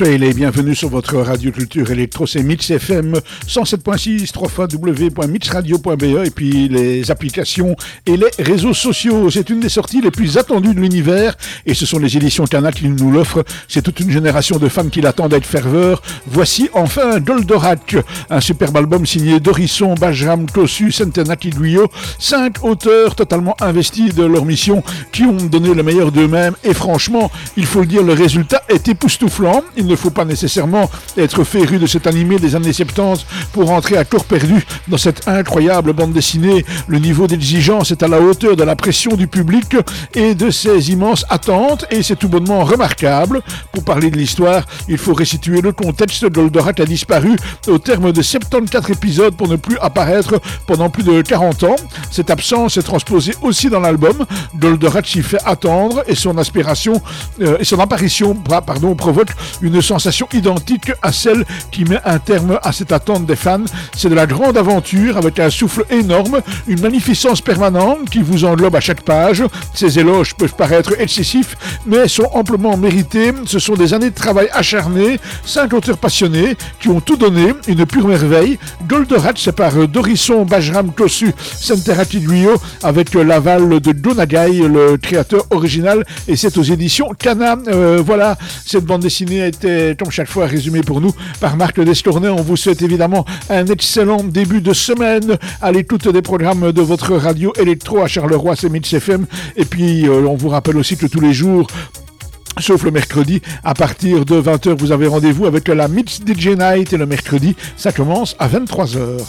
soyez les bienvenus sur votre radio culture électro, c'est Mix FM 107.6, 3 www.mixradio.be et puis les applications et les réseaux sociaux. C'est une des sorties les plus attendues de l'univers et ce sont les éditions Cana qui nous l'offrent. C'est toute une génération de fans qui l'attendent avec ferveur. Voici enfin Goldorak, un superbe album signé Dorisson, Bajram, Kossu, Centenac Guillot, cinq auteurs totalement investis de leur mission qui ont donné le meilleur d'eux-mêmes et franchement, il faut le dire, le résultat est époustouflant. Il ne faut pas nécessairement être féru de cet animé des années 70 pour entrer à corps perdu dans cette incroyable bande dessinée. Le niveau d'exigence est à la hauteur de la pression du public et de ses immenses attentes et c'est tout bonnement remarquable. Pour parler de l'histoire, il faut restituer le contexte. Goldorak a disparu au terme de 74 épisodes pour ne plus apparaître pendant plus de 40 ans. Cette absence est transposée aussi dans l'album. Goldorak s'y fait attendre et son aspiration euh, et son apparition provoque une sensation identique à celle qui met un terme à cette attente des fans. C'est de la grande aventure avec un souffle énorme, une magnificence permanente qui vous englobe à chaque page. Ces éloges peuvent paraître excessifs, mais sont amplement mérités. Ce sont des années de travail acharné, cinq auteurs passionnés qui ont tout donné, une pure merveille. Goldorak, c'est par Dorisson Bajram Kosu Senterati Guyo avec l'aval de Donagai, le créateur original, et c'est aux éditions Cana. Euh, voilà, cette bande dessinée a été, comme chaque fois, résumée pour nous par Marc Destournay. On vous souhaite évidemment un excellent début de semaine à l'écoute des programmes de votre radio électro à Charleroi, c'est FM. Et puis, euh, on vous rappelle aussi que tous les jours, Sauf le mercredi, à partir de 20h, vous avez rendez-vous avec la Mix DJ Night et le mercredi, ça commence à 23h.